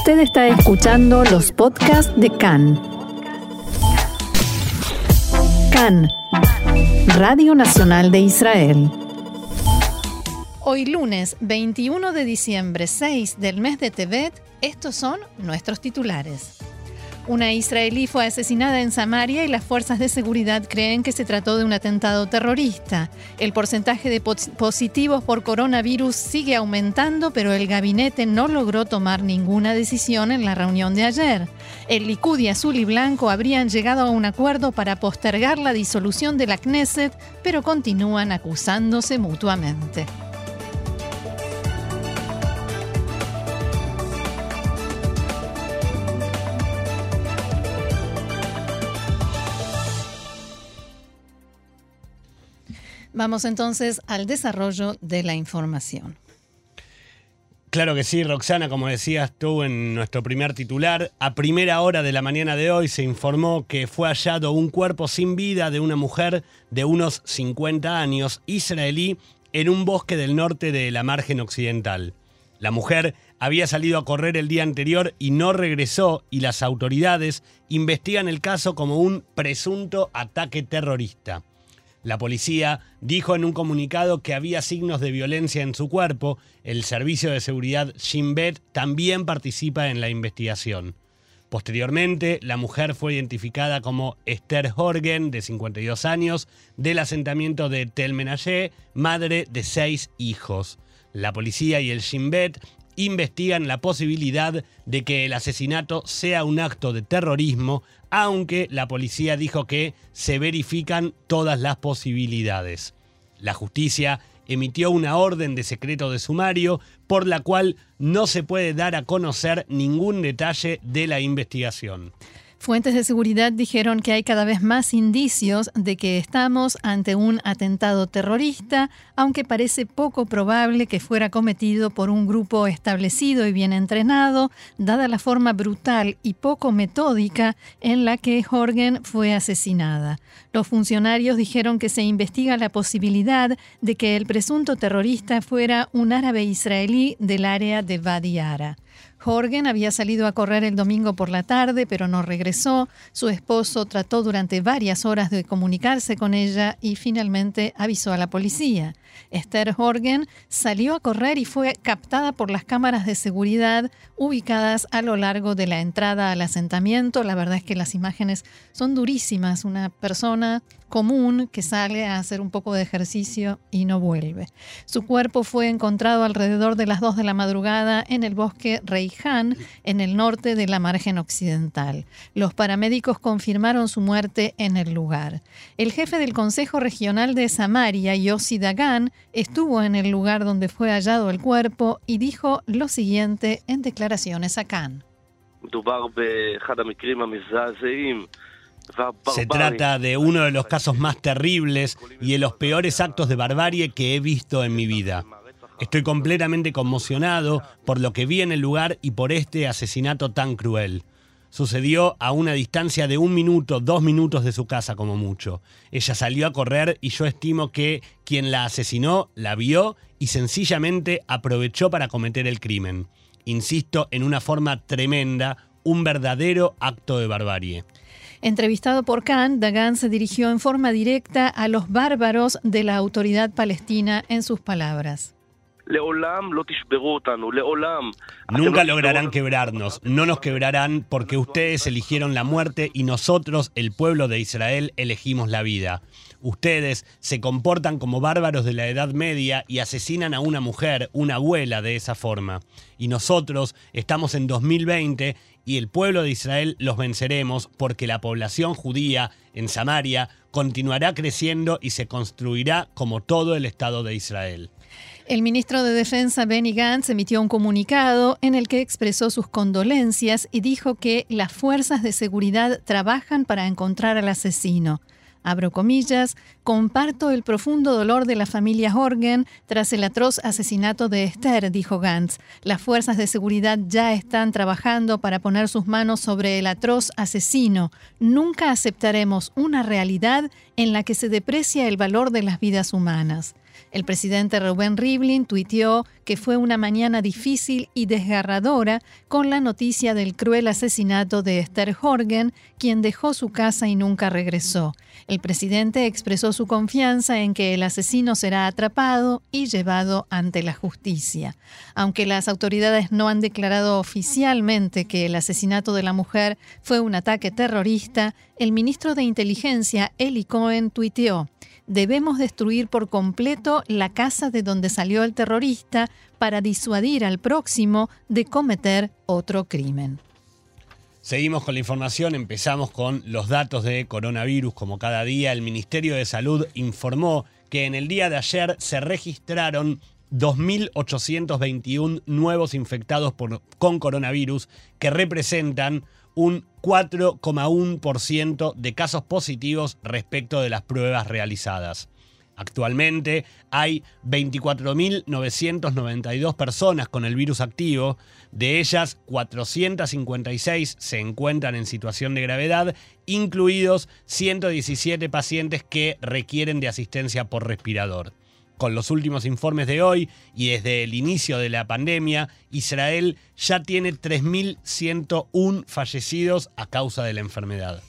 Usted está escuchando los podcasts de CAN. CAN, Radio Nacional de Israel. Hoy lunes 21 de diciembre 6 del mes de Tebet, estos son nuestros titulares. Una israelí fue asesinada en Samaria y las fuerzas de seguridad creen que se trató de un atentado terrorista. El porcentaje de positivos por coronavirus sigue aumentando, pero el gabinete no logró tomar ninguna decisión en la reunión de ayer. El Likud y Azul y Blanco habrían llegado a un acuerdo para postergar la disolución de la Knesset, pero continúan acusándose mutuamente. Vamos entonces al desarrollo de la información. Claro que sí, Roxana, como decías tú en nuestro primer titular, a primera hora de la mañana de hoy se informó que fue hallado un cuerpo sin vida de una mujer de unos 50 años, israelí, en un bosque del norte de la margen occidental. La mujer había salido a correr el día anterior y no regresó y las autoridades investigan el caso como un presunto ataque terrorista. La policía dijo en un comunicado que había signos de violencia en su cuerpo. El servicio de seguridad Shin Bet también participa en la investigación. Posteriormente, la mujer fue identificada como Esther Horgen, de 52 años, del asentamiento de Tel Menashe, madre de seis hijos. La policía y el Shin Bet investigan la posibilidad de que el asesinato sea un acto de terrorismo, aunque la policía dijo que se verifican todas las posibilidades. La justicia emitió una orden de secreto de sumario por la cual no se puede dar a conocer ningún detalle de la investigación. Fuentes de seguridad dijeron que hay cada vez más indicios de que estamos ante un atentado terrorista, aunque parece poco probable que fuera cometido por un grupo establecido y bien entrenado, dada la forma brutal y poco metódica en la que Horgen fue asesinada. Los funcionarios dijeron que se investiga la posibilidad de que el presunto terrorista fuera un árabe israelí del área de Badiara. Jorgen había salido a correr el domingo por la tarde, pero no regresó. Su esposo trató durante varias horas de comunicarse con ella y finalmente avisó a la policía. Esther Horgen salió a correr y fue captada por las cámaras de seguridad ubicadas a lo largo de la entrada al asentamiento. La verdad es que las imágenes son durísimas. Una persona común que sale a hacer un poco de ejercicio y no vuelve. Su cuerpo fue encontrado alrededor de las 2 de la madrugada en el bosque Reihan, en el norte de la margen occidental. Los paramédicos confirmaron su muerte en el lugar. El jefe del Consejo Regional de Samaria, Yossi Dagan, estuvo en el lugar donde fue hallado el cuerpo y dijo lo siguiente en declaraciones a Khan. Se trata de uno de los casos más terribles y de los peores actos de barbarie que he visto en mi vida. Estoy completamente conmocionado por lo que vi en el lugar y por este asesinato tan cruel. Sucedió a una distancia de un minuto, dos minutos de su casa como mucho. Ella salió a correr y yo estimo que quien la asesinó la vio y sencillamente aprovechó para cometer el crimen. Insisto, en una forma tremenda, un verdadero acto de barbarie. Entrevistado por Khan, Dagan se dirigió en forma directa a los bárbaros de la autoridad palestina en sus palabras. Nunca lograrán quebrarnos, no nos quebrarán porque ustedes eligieron la muerte y nosotros, el pueblo de Israel, elegimos la vida. Ustedes se comportan como bárbaros de la Edad Media y asesinan a una mujer, una abuela, de esa forma. Y nosotros estamos en 2020 y el pueblo de Israel los venceremos porque la población judía en Samaria continuará creciendo y se construirá como todo el Estado de Israel. El ministro de Defensa Benny Gantz emitió un comunicado en el que expresó sus condolencias y dijo que las fuerzas de seguridad trabajan para encontrar al asesino. Abro comillas, comparto el profundo dolor de la familia Horgen tras el atroz asesinato de Esther, dijo Gantz. Las fuerzas de seguridad ya están trabajando para poner sus manos sobre el atroz asesino. Nunca aceptaremos una realidad en la que se deprecia el valor de las vidas humanas. El presidente Rubén Rivlin tuiteó que fue una mañana difícil y desgarradora con la noticia del cruel asesinato de Esther Horgen, quien dejó su casa y nunca regresó. El presidente expresó su confianza en que el asesino será atrapado y llevado ante la justicia. Aunque las autoridades no han declarado oficialmente que el asesinato de la mujer fue un ataque terrorista, el ministro de Inteligencia, Eli Cohen, tuiteó debemos destruir por completo la casa de donde salió el terrorista para disuadir al próximo de cometer otro crimen. Seguimos con la información, empezamos con los datos de coronavirus. Como cada día, el Ministerio de Salud informó que en el día de ayer se registraron 2.821 nuevos infectados con coronavirus, que representan un 4,1% de casos positivos respecto de las pruebas realizadas. Actualmente hay 24.992 personas con el virus activo, de ellas 456 se encuentran en situación de gravedad, incluidos 117 pacientes que requieren de asistencia por respirador. Con los últimos informes de hoy y desde el inicio de la pandemia, Israel ya tiene 3.101 fallecidos a causa de la enfermedad.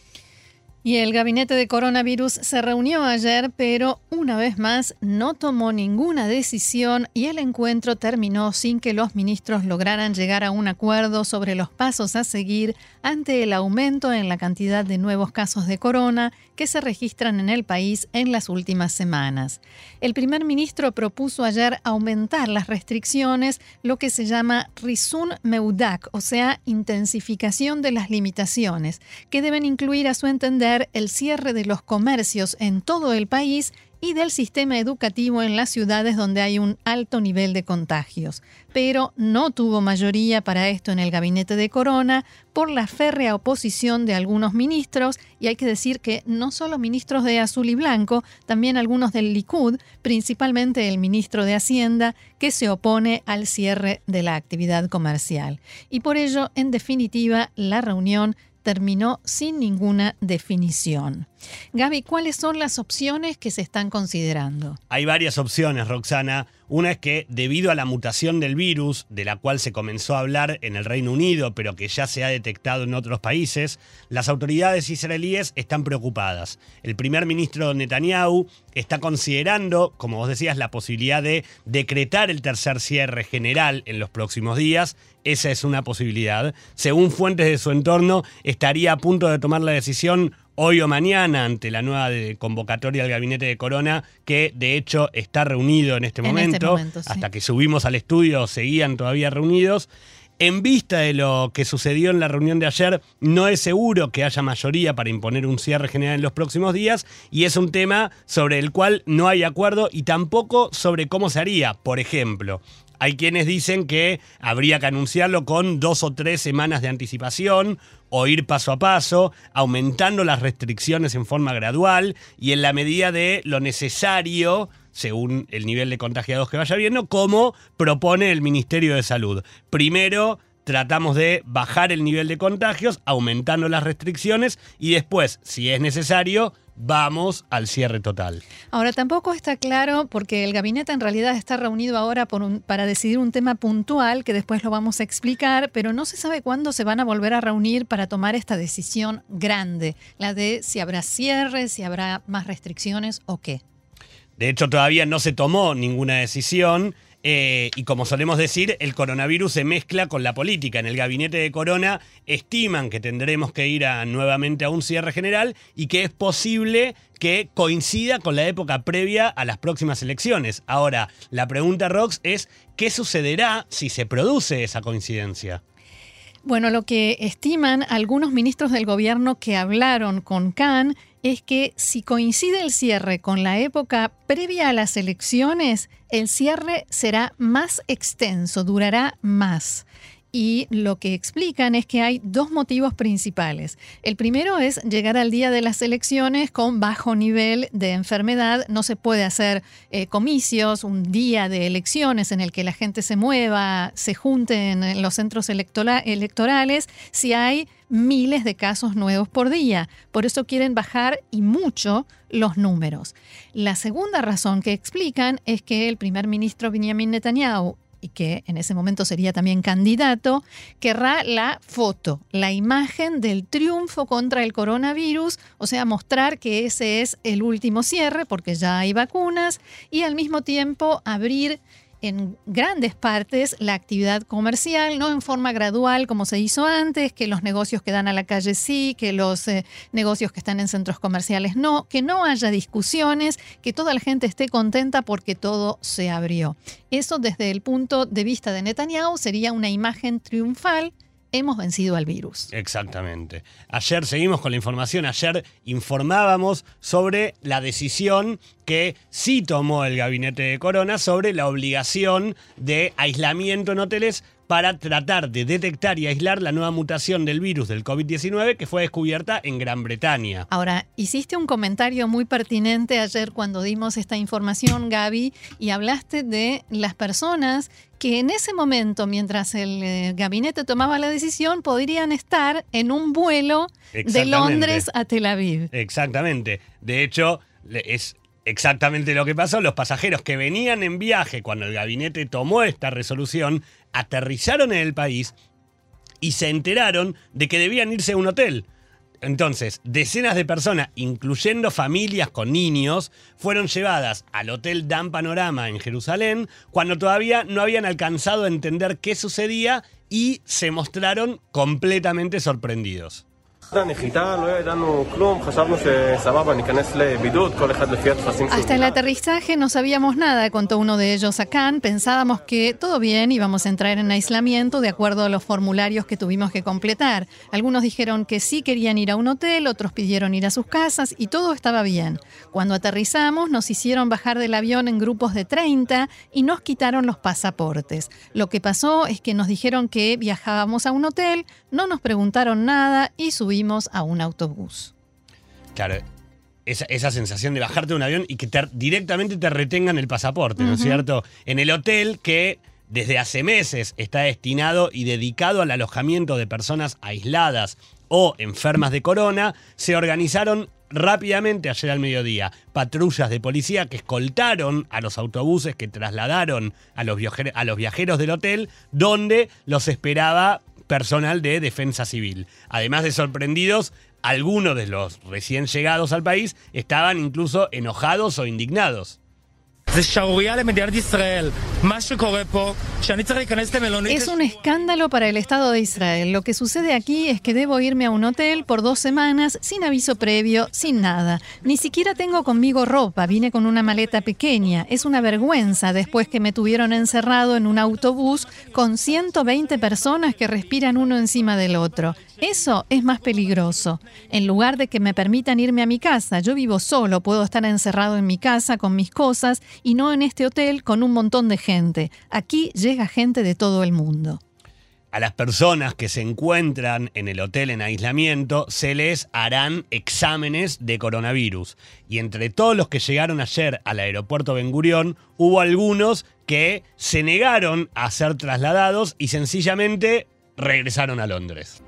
Y el gabinete de coronavirus se reunió ayer, pero una vez más no tomó ninguna decisión y el encuentro terminó sin que los ministros lograran llegar a un acuerdo sobre los pasos a seguir ante el aumento en la cantidad de nuevos casos de corona que se registran en el país en las últimas semanas. El primer ministro propuso ayer aumentar las restricciones, lo que se llama Rizun Meudak, o sea, intensificación de las limitaciones, que deben incluir a su entender el cierre de los comercios en todo el país y del sistema educativo en las ciudades donde hay un alto nivel de contagios. Pero no tuvo mayoría para esto en el gabinete de Corona por la férrea oposición de algunos ministros, y hay que decir que no solo ministros de azul y blanco, también algunos del Likud, principalmente el ministro de Hacienda, que se opone al cierre de la actividad comercial. Y por ello, en definitiva, la reunión terminó sin ninguna definición. Gaby, ¿cuáles son las opciones que se están considerando? Hay varias opciones, Roxana. Una es que debido a la mutación del virus, de la cual se comenzó a hablar en el Reino Unido, pero que ya se ha detectado en otros países, las autoridades israelíes están preocupadas. El primer ministro Netanyahu está considerando, como vos decías, la posibilidad de decretar el tercer cierre general en los próximos días. Esa es una posibilidad. Según fuentes de su entorno, estaría a punto de tomar la decisión hoy o mañana ante la nueva convocatoria del gabinete de Corona, que de hecho está reunido en este, este momento. Hasta que subimos al estudio seguían todavía reunidos. En vista de lo que sucedió en la reunión de ayer, no es seguro que haya mayoría para imponer un cierre general en los próximos días y es un tema sobre el cual no hay acuerdo y tampoco sobre cómo se haría. Por ejemplo, hay quienes dicen que habría que anunciarlo con dos o tres semanas de anticipación o ir paso a paso, aumentando las restricciones en forma gradual y en la medida de lo necesario según el nivel de contagiados que vaya viendo, como propone el Ministerio de Salud. Primero, tratamos de bajar el nivel de contagios, aumentando las restricciones y después, si es necesario, vamos al cierre total. Ahora, tampoco está claro, porque el gabinete en realidad está reunido ahora para decidir un tema puntual, que después lo vamos a explicar, pero no se sabe cuándo se van a volver a reunir para tomar esta decisión grande, la de si habrá cierre, si habrá más restricciones o qué. De hecho, todavía no se tomó ninguna decisión. Eh, y como solemos decir, el coronavirus se mezcla con la política. En el gabinete de Corona estiman que tendremos que ir nuevamente a un cierre general y que es posible que coincida con la época previa a las próximas elecciones. Ahora, la pregunta, Rox, es ¿qué sucederá si se produce esa coincidencia? Bueno, lo que estiman algunos ministros del gobierno que hablaron con Khan es que si coincide el cierre con la época previa a las elecciones, el cierre será más extenso, durará más y lo que explican es que hay dos motivos principales. El primero es llegar al día de las elecciones con bajo nivel de enfermedad. No se puede hacer eh, comicios, un día de elecciones en el que la gente se mueva, se junte en los centros electorales, si hay miles de casos nuevos por día. Por eso quieren bajar y mucho los números. La segunda razón que explican es que el primer ministro Benjamin Netanyahu y que en ese momento sería también candidato, querrá la foto, la imagen del triunfo contra el coronavirus, o sea, mostrar que ese es el último cierre porque ya hay vacunas y al mismo tiempo abrir en grandes partes la actividad comercial, no en forma gradual como se hizo antes, que los negocios que dan a la calle sí, que los eh, negocios que están en centros comerciales no, que no haya discusiones, que toda la gente esté contenta porque todo se abrió. Eso desde el punto de vista de Netanyahu sería una imagen triunfal hemos vencido al virus. Exactamente. Ayer seguimos con la información, ayer informábamos sobre la decisión que sí tomó el gabinete de Corona sobre la obligación de aislamiento en hoteles para tratar de detectar y aislar la nueva mutación del virus del COVID-19 que fue descubierta en Gran Bretaña. Ahora, hiciste un comentario muy pertinente ayer cuando dimos esta información, Gaby, y hablaste de las personas que en ese momento, mientras el eh, gabinete tomaba la decisión, podrían estar en un vuelo de Londres a Tel Aviv. Exactamente. De hecho, es exactamente lo que pasó. Los pasajeros que venían en viaje cuando el gabinete tomó esta resolución aterrizaron en el país y se enteraron de que debían irse a un hotel. Entonces, decenas de personas, incluyendo familias con niños, fueron llevadas al Hotel Dan Panorama en Jerusalén cuando todavía no habían alcanzado a entender qué sucedía y se mostraron completamente sorprendidos. Hasta el aterrizaje no sabíamos nada, contó uno de ellos a Khan. Pensábamos que todo bien, íbamos a entrar en aislamiento de acuerdo a los formularios que tuvimos que completar. Algunos dijeron que sí querían ir a un hotel, otros pidieron ir a sus casas y todo estaba bien. Cuando aterrizamos nos hicieron bajar del avión en grupos de 30 y nos quitaron los pasaportes. Lo que pasó es que nos dijeron que viajábamos a un hotel, no nos preguntaron nada y subimos a un autobús. Claro, esa, sensación de bajarte de un avión y que directamente te retengan el pasaporte, ¿no es cierto? En el hotel que desde hace meses está destinado y dedicado al alojamiento de personas aisladas o enfermas de corona, se organizaron rápidamente ayer al mediodía patrullas de policía que escoltaron a los autobuses que trasladaron a los, a los viajeros del hotel, donde los esperaba personal de defensa civil. Además de sorprendidos, algunos de los recién llegados al país estaban incluso enojados o indignados. Es un escándalo para el Estado de Israel. Lo que sucede aquí es que debo irme a un hotel por dos semanas sin aviso previo, sin nada. Ni siquiera tengo conmigo ropa, vine con una maleta pequeña. Es una vergüenza después que me tuvieron encerrado en un autobús con 120 personas que respiran uno encima del otro. Eso es más peligroso. En lugar de que me permitan irme a mi casa, yo vivo solo, puedo estar encerrado en mi casa con mis cosas y no en este hotel con un montón de gente. Aquí llega gente de todo el mundo. A las personas que se encuentran en el hotel en aislamiento se les harán exámenes de coronavirus. Y entre todos los que llegaron ayer al aeropuerto Ben Gurión, hubo algunos que se negaron a ser trasladados y sencillamente regresaron a Londres.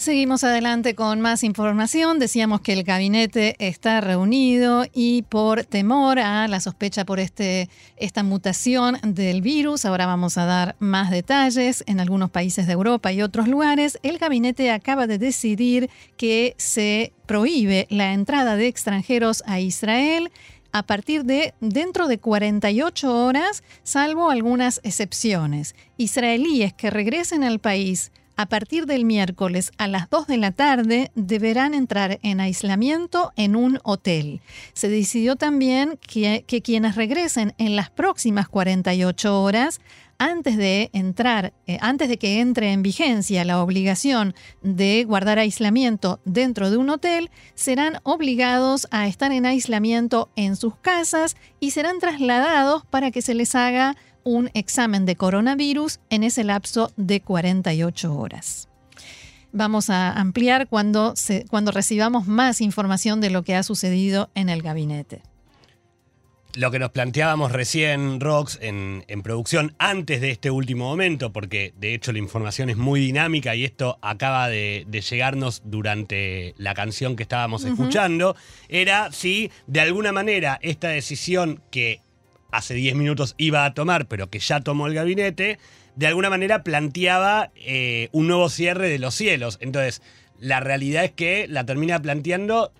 Seguimos adelante con más información. Decíamos que el gabinete está reunido y por temor a la sospecha por este, esta mutación del virus, ahora vamos a dar más detalles en algunos países de Europa y otros lugares, el gabinete acaba de decidir que se prohíbe la entrada de extranjeros a Israel a partir de dentro de 48 horas, salvo algunas excepciones. Israelíes que regresen al país a partir del miércoles a las 2 de la tarde deberán entrar en aislamiento en un hotel. Se decidió también que, quienes regresen en las próximas 48 horas antes de entrar, eh, antes de que entre en vigencia la obligación de guardar aislamiento dentro de un hotel, serán obligados a estar en aislamiento en sus casas y serán trasladados para que se les haga un examen de coronavirus en ese lapso de 48 horas. Vamos a ampliar cuando, cuando recibamos más información de lo que ha sucedido en el gabinete. lo que nos planteábamos recién, Rox, en, en, producción, antes de este último momento, porque de hecho la información es muy dinámica y esto acaba de, de llegarnos durante la canción que estábamos escuchando, era si de alguna manera esta decisión que hace 10 minutos iba a tomar, pero que ya tomó el gabinete, de alguna manera planteaba eh, un nuevo cierre de los cielos. Entonces, la realidad es que la termina planteando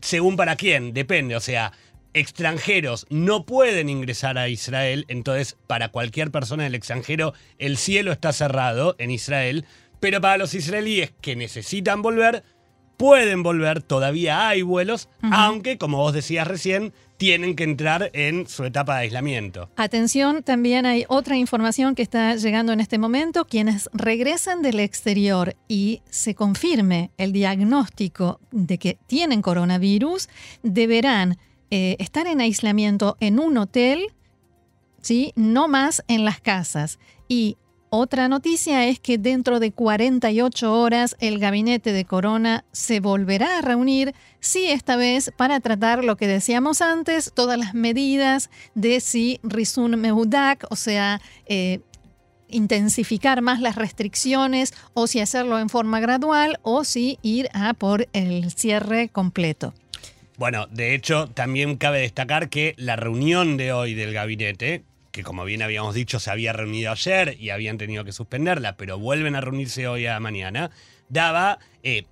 según para quién, depende. O sea, extranjeros no pueden ingresar a Israel, entonces para cualquier persona del extranjero el cielo está cerrado en Israel, pero para los israelíes que necesitan volver, pueden volver, todavía hay vuelos, aunque, como vos decías recién, tienen que entrar en su etapa de aislamiento. Atención, también hay otra información que está llegando en este momento. Quienes regresen del exterior y se confirme el diagnóstico de que tienen coronavirus, deberán eh, estar en aislamiento en un hotel, ¿sí? no más en las casas. Y otra noticia es que dentro de 48 horas el gabinete de Corona se volverá a reunir, sí esta vez para tratar lo que decíamos antes, todas las medidas de si Rizun Mehudak, o sea, eh, intensificar más las restricciones o si hacerlo en forma gradual o si ir a por el cierre completo. Bueno, de hecho, también cabe destacar que la reunión de hoy del gabinete, que como bien habíamos dicho se había reunido ayer y habían tenido que suspenderla, pero vuelven a reunirse hoy a mañana, daba, eh,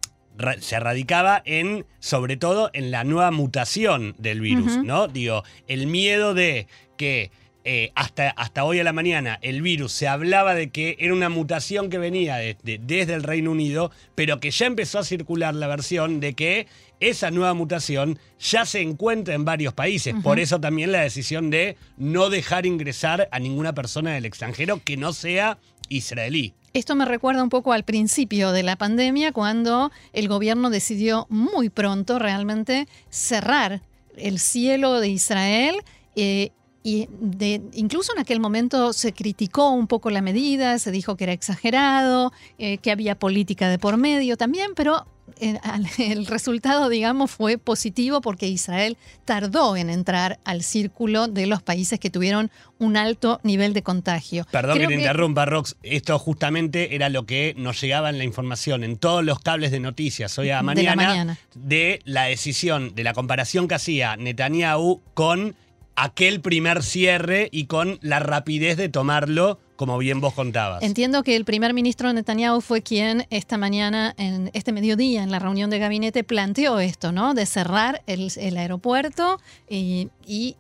se radicaba en, sobre todo, en la nueva mutación del virus, ¿no? Digo, el miedo de que eh, hasta, hasta hoy a la mañana el virus se hablaba de que era una mutación que venía desde el Reino Unido, pero que ya empezó a circular la versión de que esa nueva mutación ya se encuentra en varios países. Por eso también la decisión de no dejar ingresar a ninguna persona del extranjero que no sea israelí. Esto me recuerda un poco al principio de la pandemia, cuando el gobierno decidió muy pronto realmente cerrar el cielo de Israel. Eh, y de, incluso en aquel momento se criticó un poco la medida, se dijo que era exagerado, eh, que había política de por medio también, pero el resultado, digamos, fue positivo porque Israel tardó en entrar al círculo de los países que tuvieron un alto nivel de contagio. Perdón que te interrumpa, Rox. Esto justamente era lo que nos llegaba en la información en todos los cables de noticias hoy a mañana, de la, mañana. de la decisión, de la comparación que hacía Netanyahu con aquel primer cierre y con la rapidez de tomarlo como bien vos contabas. Entiendo que el primer ministro Netanyahu fue quien esta mañana, en este mediodía, en la reunión de gabinete, planteó esto, ¿no? De cerrar el, aeropuerto y,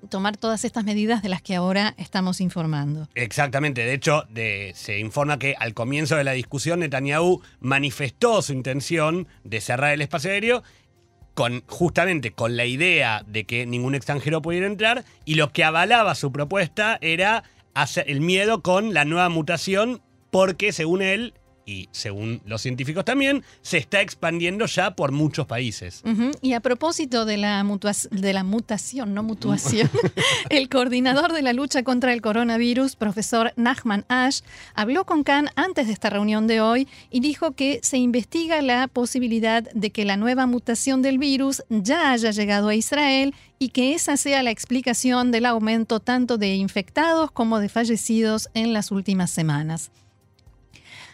tomar todas estas medidas de las que ahora estamos informando. Exactamente. De hecho, se informa que al comienzo de la discusión, Netanyahu manifestó su intención de cerrar el espacio aéreo con, justamente con la idea de que ningún extranjero pudiera entrar y lo que avalaba su propuesta era el miedo con la nueva mutación porque según él y según los científicos también, se está expandiendo ya por muchos países. Y a propósito de la, de la mutación, no mutuación, el coordinador de la lucha contra el coronavirus, profesor Nachman Ash, habló con Khan antes de esta reunión de hoy y dijo que se investiga la posibilidad de que la nueva mutación del virus ya haya llegado a Israel y que esa sea la explicación del aumento tanto de infectados como de fallecidos en las últimas semanas.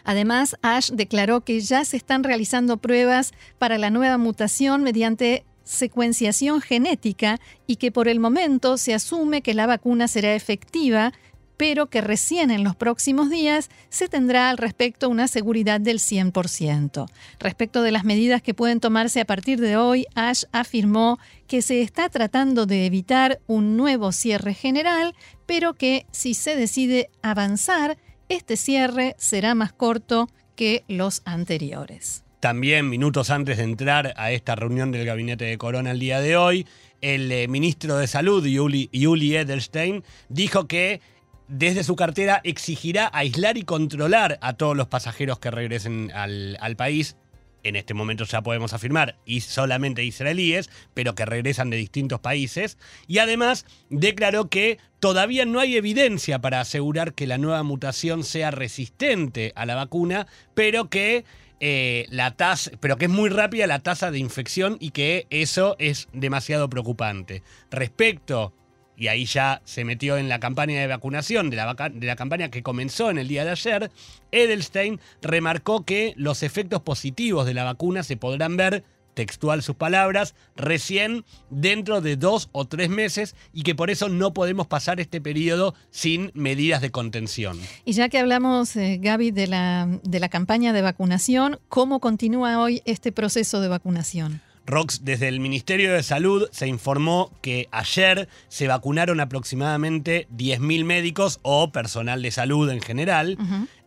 Además, Ash declaró que ya se están realizando pruebas para la nueva mutación mediante secuenciación genética y que por el momento se asume que la vacuna será efectiva, pero que recién en los próximos días se tendrá al respecto una seguridad del 100%. Respecto de las medidas que pueden tomarse a partir de hoy, Ash afirmó que se está tratando de evitar un nuevo cierre general, pero que si se decide avanzar, este cierre será más corto que los anteriores. También, minutos antes de entrar a esta reunión del gabinete de Corona el día de hoy, el eh, ministro de Salud, Yuli, Edelstein, dijo que desde su cartera exigirá aislar y controlar a todos los pasajeros que regresen al, al país en este momento ya podemos afirmar, y solamente israelíes, pero que regresan de distintos países, y además declaró que todavía no hay evidencia para asegurar que la nueva mutación sea resistente a la vacuna, pero que eh, la tasa, pero que es muy rápida la tasa de infección y que eso es demasiado preocupante. Respecto y ahí ya se metió en la campaña de vacunación, de la, de la campaña que comenzó en el día de ayer, Edelstein remarcó que los efectos positivos de la vacuna se podrán ver textual sus palabras, recién dentro de dos o tres meses y que por eso no podemos pasar este periodo sin medidas de contención. Y ya que hablamos, eh, Gaby, de la, de la campaña de vacunación, ¿cómo continúa hoy este proceso de vacunación? Rox, desde el Ministerio de Salud se informó que ayer se vacunaron aproximadamente 10.000 médicos o personal de salud en general.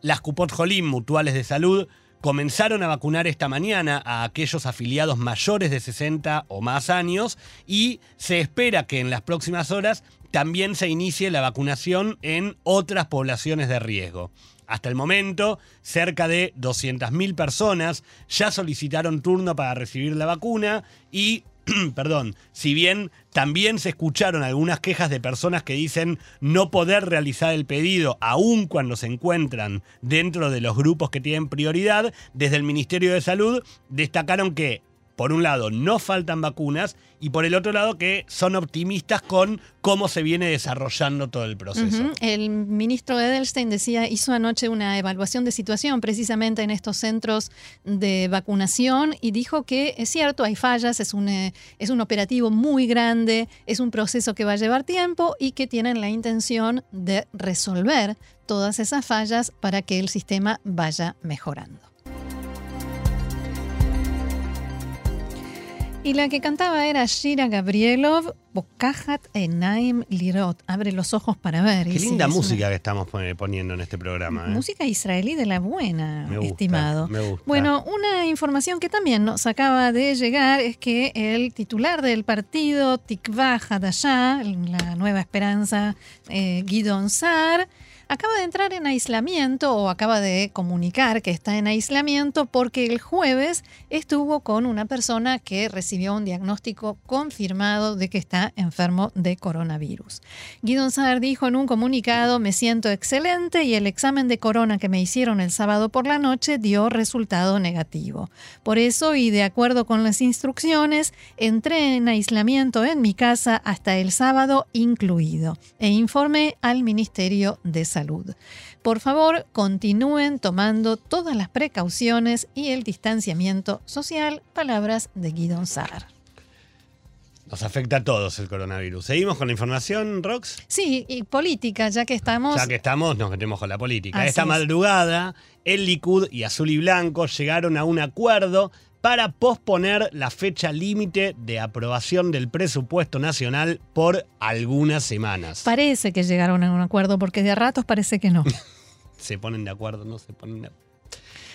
Las Cupot Jolim, mutuales de salud, comenzaron a vacunar esta mañana a aquellos afiliados mayores de 60 o más años y se espera que en las próximas horas también se inicie la vacunación en otras poblaciones de riesgo. Hasta el momento, cerca de 200.000 personas ya solicitaron turno para recibir la vacuna y perdón, si bien también se escucharon algunas quejas de personas que dicen no poder realizar el pedido aun cuando se encuentran dentro de los grupos que tienen prioridad, desde el Ministerio de Salud destacaron que por un lado, no faltan vacunas y por el otro lado, que son optimistas con cómo se viene desarrollando todo el proceso. El ministro Edelstein decía, hizo anoche una evaluación de situación precisamente en estos centros de vacunación y dijo que es cierto, hay fallas, es un, eh, es un operativo muy grande, es un proceso que va a llevar tiempo y que tienen la intención de resolver todas esas fallas para que el sistema vaya mejorando. Y la que cantaba era Shira Gabrielov, Bokajat Enaim Lirot. Abre los ojos para ver. Qué linda música que estamos poniendo en este programa. ¿eh? Música israelí de la buena, me gusta, estimado. Me gusta. Bueno, una información que también nos acaba de llegar es que el titular del partido Tikva Hadashah, la nueva esperanza, eh, Guidon Sar, acaba de entrar en aislamiento o acaba de comunicar que está en aislamiento porque el jueves estuvo con una persona que recibió un diagnóstico confirmado de que está enfermo de coronavirus. Guido Saar dijo en un comunicado, me siento excelente y el examen de corona que me hicieron el sábado por la noche dio resultado negativo. Por eso y de acuerdo con las instrucciones, entré en aislamiento en mi casa hasta el sábado incluido e informé al Ministerio de Salud. Por favor, continúen tomando todas las precauciones y el distanciamiento social. Palabras de Guido Saar. Nos afecta a todos el coronavirus. ¿Seguimos con la información, Rox? Sí, y política, ya que estamos. Ya que estamos, nos metemos con la política. Esta madrugada, el Likud y Azul y Blanco llegaron a un acuerdo para posponer la fecha límite de aprobación del presupuesto nacional por algunas semanas. Parece que llegaron a un acuerdo, porque de a ratos parece que no. se ponen de acuerdo, no se ponen de acuerdo.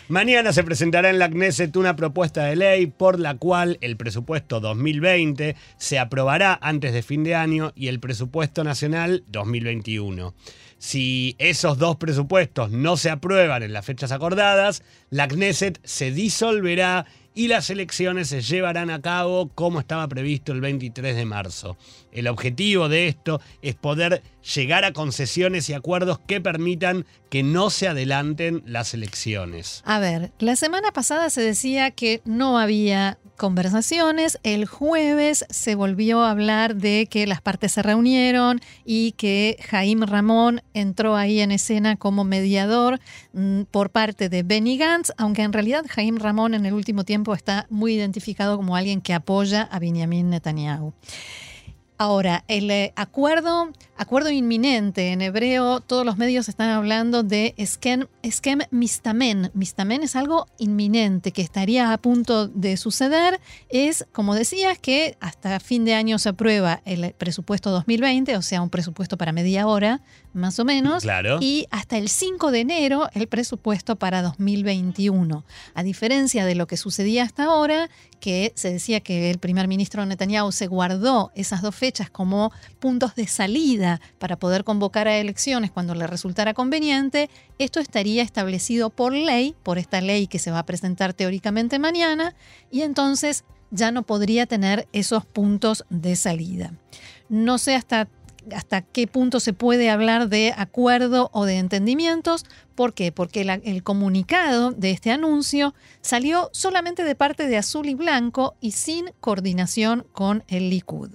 Mañana se presentará en la Knesset una propuesta de ley por la cual el presupuesto 2020 se aprobará antes de fin de año y el presupuesto nacional 2021. Si esos dos presupuestos no se aprueban en las fechas acordadas, la Knesset se disolverá y las elecciones se llevarán a cabo como estaba previsto el 23 de marzo. El objetivo de esto es poder llegar a concesiones y acuerdos que permitan que no se adelanten las elecciones. A ver, la semana pasada se decía que no había conversaciones. El jueves se volvió a hablar de que las partes se reunieron y que Jaime Ramón entró ahí en escena como mediador mm, por parte de Benny Gantz, aunque en realidad Jaime Ramón en el último tiempo está muy identificado como alguien que apoya a Benjamin Netanyahu. Ahora, el eh, acuerdo, acuerdo inminente, en hebreo todos los medios están hablando de esquem, esquem mistamen. Mistamen es algo inminente que estaría a punto de suceder. Es, como decías, que hasta fin de año se aprueba el presupuesto 2020, o sea, un presupuesto para media hora, más o menos. Claro. Y hasta el 5 de enero el presupuesto para 2021. A diferencia de lo que sucedía hasta ahora, que se decía que el primer ministro Netanyahu se guardó esas dos fechas como puntos de salida para poder convocar a elecciones cuando le resultara conveniente, esto estaría establecido por ley, por esta ley que se va a presentar teóricamente mañana, y entonces ya no podría tener esos puntos de salida. No sé hasta hasta qué punto se puede hablar de acuerdo o de entendimientos. ¿Por qué? Porque el comunicado de este anuncio salió solamente de parte de Azul y Blanco y sin coordinación con el Likud.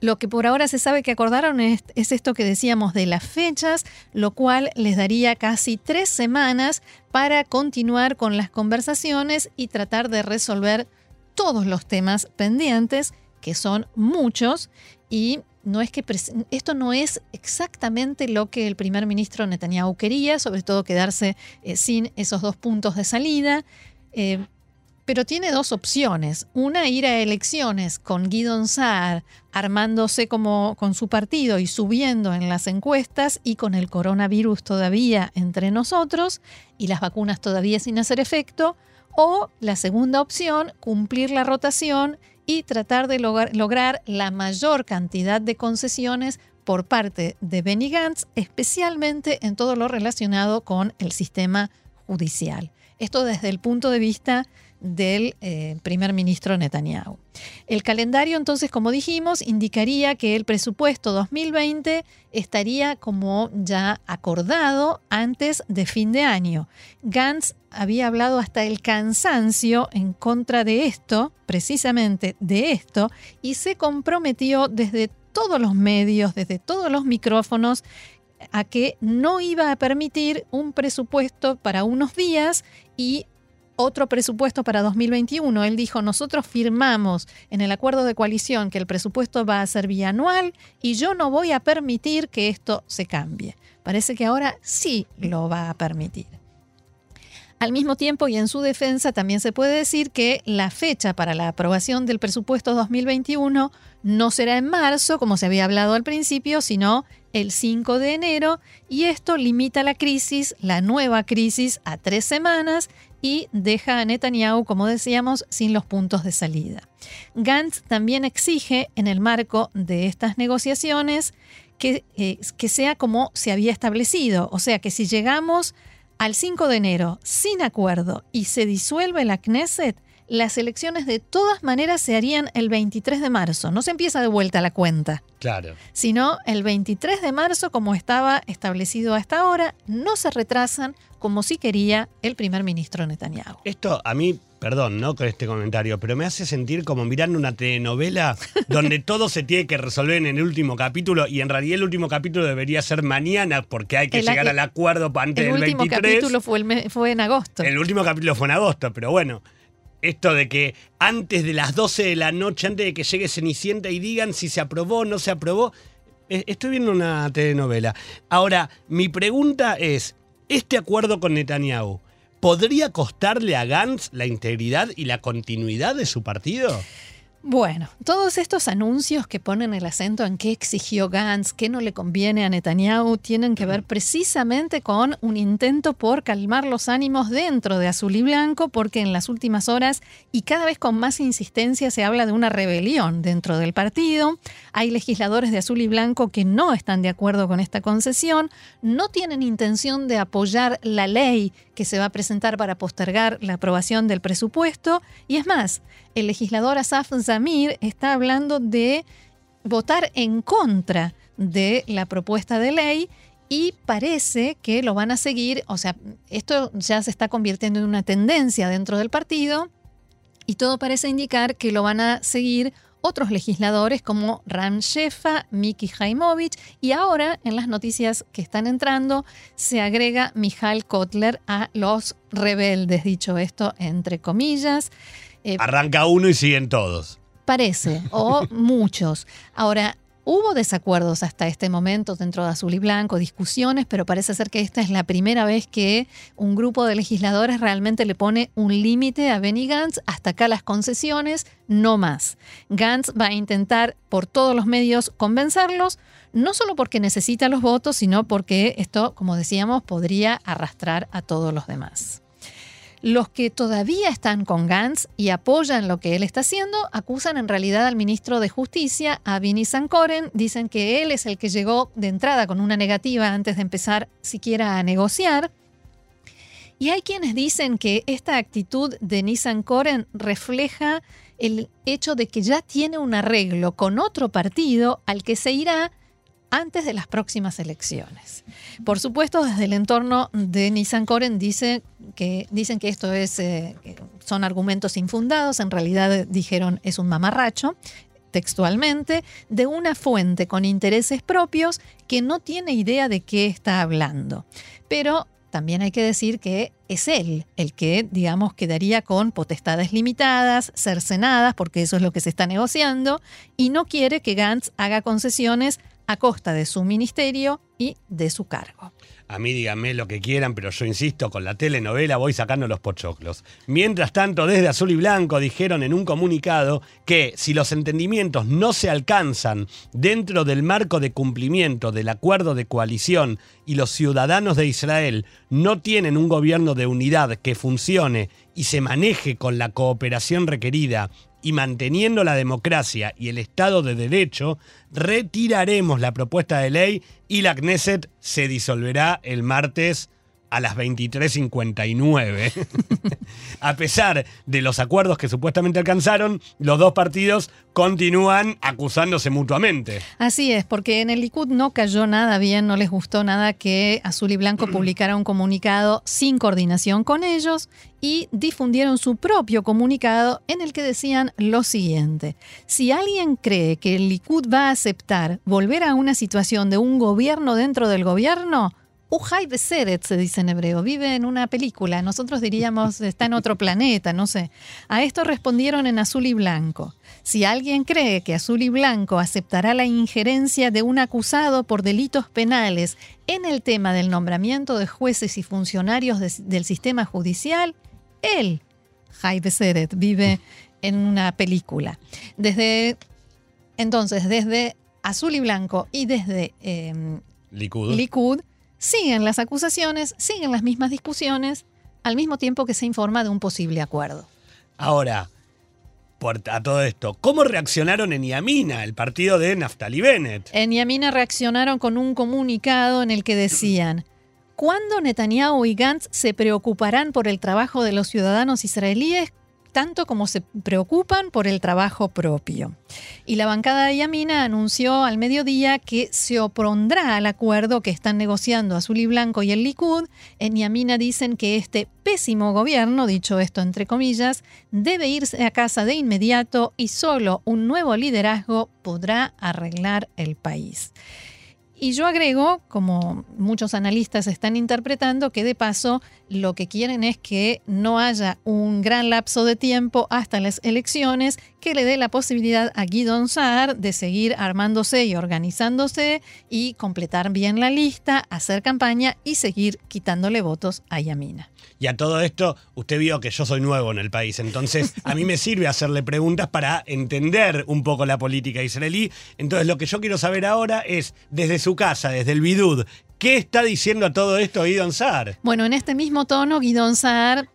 Lo que por ahora se sabe que acordaron es, es, esto que decíamos de las fechas, lo cual les daría casi tres semanas para continuar con las conversaciones y tratar de resolver todos los temas pendientes, que son muchos, y no es que esto no es exactamente lo que el primer ministro Netanyahu quería, sobre todo quedarse eh, sin esos dos puntos de salida. Eh, pero tiene dos opciones. Una, ir a elecciones con Guidon Saar armándose como con su partido y subiendo en las encuestas y con el coronavirus todavía entre nosotros y las vacunas todavía sin hacer efecto. O la segunda opción, cumplir la rotación y tratar de lograr la mayor cantidad de concesiones por parte de Benny Gantz, especialmente en todo lo relacionado con el sistema judicial. Esto desde el punto de vista del eh, primer ministro Netanyahu. El calendario, entonces, como dijimos, indicaría que el presupuesto 2020 estaría como ya acordado antes de fin de año. Gantz había hablado hasta el cansancio en contra de esto, precisamente de esto, y se comprometió desde todos los medios, desde todos los micrófonos, a que no iba a permitir un presupuesto para unos días y otro presupuesto para 2021. Él dijo, nosotros firmamos en el acuerdo de coalición que el presupuesto va a ser bianual y yo no voy a permitir que esto se cambie. Parece que ahora sí lo va a permitir. Al mismo tiempo y en su defensa también se puede decir que la fecha para la aprobación del presupuesto 2021 no será en marzo, como se había hablado al principio, sino el 5 de enero, y esto limita la crisis, la nueva crisis, a tres semanas y deja a Netanyahu, como decíamos, sin los puntos de salida. Gantz también exige, en el marco de estas negociaciones, que, eh, que sea como se había establecido, o sea que si llegamos al 5 de enero sin acuerdo y se disuelve la Knesset, las elecciones de todas maneras se harían el 23 de marzo. No se empieza de vuelta la cuenta. Claro. Sino el 23 de marzo, como estaba establecido hasta ahora, no se retrasan como sí quería el primer ministro Netanyahu. Esto a mí, perdón, ¿no? Con este comentario, pero me hace sentir como mirando una telenovela donde todo se tiene que resolver en el último capítulo y en realidad el último capítulo debería ser mañana porque hay que llegar al acuerdo antes del 23. El último capítulo fue, fue en agosto. El último capítulo fue en agosto, pero bueno esto de que antes de las 12 de la noche, antes de que llegue Cenicienta y digan si se aprobó o no se aprobó, eh, estoy viendo una telenovela. Ahora, mi pregunta es, ¿este acuerdo con Netanyahu podría costarle a Gantz la integridad y la continuidad de su partido? Bueno, todos estos anuncios que ponen el acento en qué exigió Gantz, qué no le conviene a Netanyahu, tienen que ver precisamente con un intento por calmar los ánimos dentro de Azul y Blanco, porque en las últimas horas y cada vez con más insistencia se habla de una rebelión dentro del partido. Hay legisladores de Azul y Blanco que no están de acuerdo con esta concesión, no tienen intención de apoyar la ley que se va a presentar para postergar la aprobación del presupuesto, y es más, el legislador Asaf Zamir está hablando de votar en contra de la propuesta de ley y parece que lo van a seguir, o sea, esto ya se está convirtiendo en una tendencia dentro del partido y todo parece indicar que lo van a seguir otros legisladores como Ram Shefa, Miki Jaimovich y ahora en las noticias que están entrando se agrega Mijail Kotler a los rebeldes, dicho esto entre comillas. Eh, Arranca uno y siguen todos. Parece, o muchos. Ahora, Hubo desacuerdos hasta este momento dentro de Azul y Blanco, discusiones, pero parece ser que esta es la primera vez que un grupo de legisladores realmente le pone un límite a Benny Gantz. Hasta acá las concesiones, no más. Gantz va a intentar por todos los medios convencerlos, no solo porque necesita los votos, sino porque esto, como decíamos, podría arrastrar a todos los demás. Los que todavía están con Gantz y apoyan lo que él está haciendo acusan en realidad al ministro de Justicia, a Vinny Sankoren. Dicen que él es el que llegó de entrada con una negativa antes de empezar siquiera a negociar. Y hay quienes dicen que esta actitud de Nissan Koren refleja el hecho de que ya tiene un arreglo con otro partido al que se irá antes de las próximas elecciones. Por supuesto, desde el entorno de Nissan Koren dice que, dicen que esto es, eh, son argumentos infundados, en realidad dijeron es un mamarracho. textualmente, de una fuente con intereses propios que no tiene idea de qué está hablando. Pero también hay que decir que es él el que, digamos, quedaría con potestades limitadas, cercenadas, porque eso es lo que se está negociando, y no quiere que Gantz haga concesiones a costa de su ministerio y de su cargo. A mí díganme lo que quieran, pero yo insisto, con la telenovela voy sacando los pochoclos. Mientras tanto, desde Azul y Blanco dijeron en un comunicado que si los entendimientos no se alcanzan dentro del marco de cumplimiento del acuerdo de coalición y los ciudadanos de Israel no tienen un gobierno de unidad que funcione y se maneje con la cooperación requerida y manteniendo la democracia y el Estado de Derecho, retiraremos la propuesta de ley y la Knesset se disolverá el martes a las 23.59. a pesar de los acuerdos que supuestamente alcanzaron, los dos partidos continúan acusándose mutuamente. Así es, porque en el Likud no cayó nada bien, no les gustó nada que Azul y Blanco publicara un comunicado sin coordinación con ellos y difundieron su propio comunicado en el que decían lo siguiente. Si alguien cree que el Likud va a aceptar volver a una situación de un gobierno dentro del gobierno, Ujai Beseret se dice en hebreo, vive en una película, nosotros diríamos está en otro planeta, no sé. A esto respondieron en azul y blanco. Si alguien cree que azul y blanco aceptará la injerencia de un acusado por delitos penales en el tema del nombramiento de jueces y funcionarios del sistema judicial, él, Jai Beseret, vive en una película. Desde entonces, desde azul y blanco y desde em, Likud siguen las acusaciones, siguen las mismas discusiones, al mismo tiempo que se informa de un posible acuerdo. Ahora, por, a todo esto, ¿cómo reaccionaron en Yamina, el partido de Naftali Bennett? En Yamina reaccionaron con un comunicado en el que decían, ¿cuándo Netanyahu y Gantz se preocuparán por el trabajo de los ciudadanos israelíes tanto como se preocupan por el trabajo propio. Y la bancada de Yamina anunció al mediodía que se opondrá al acuerdo que están negociando Azul y Blanco y el Likud. En Yamina dicen que este pésimo gobierno, dicho esto entre comillas, debe irse a casa de inmediato y solo un nuevo liderazgo podrá arreglar el país. Y yo agrego, como muchos analistas están interpretando, que de paso lo que quieren es que no haya un gran lapso de tiempo hasta las elecciones que le dé la posibilidad a Guido Saar de seguir armándose y organizándose y completar bien la lista, hacer campaña y seguir quitándole votos a Yamina. Y a todo esto, usted vio que yo soy nuevo en el país, entonces a mí me sirve hacerle preguntas para entender un poco la política israelí. Entonces lo que yo quiero saber ahora es, desde su casa, desde el Bidud, ¿qué está diciendo a todo esto Guidon Saar? Bueno, en este mismo tono, Guidon Saar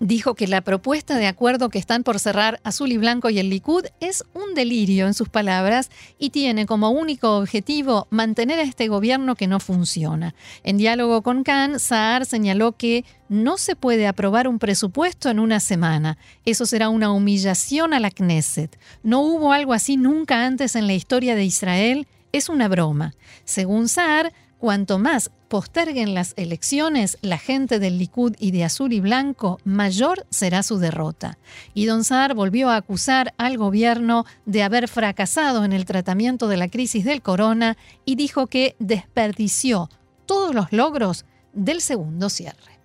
dijo que la propuesta de acuerdo que están por cerrar Azul y Blanco y el Likud es un delirio en sus palabras y tiene como único objetivo mantener a este gobierno que no funciona. En diálogo con Khan, Saar señaló que no se puede aprobar un presupuesto en una semana. Eso será una humillación a la Knesset. No hubo algo así nunca antes en la historia de Israel. Es una broma. Según Saar, Cuanto más posterguen las elecciones la gente del Likud y de azul y blanco, mayor será su derrota. Y Don Saar volvió a acusar al gobierno de haber fracasado en el tratamiento de la crisis del corona y dijo que desperdició todos los logros del segundo cierre.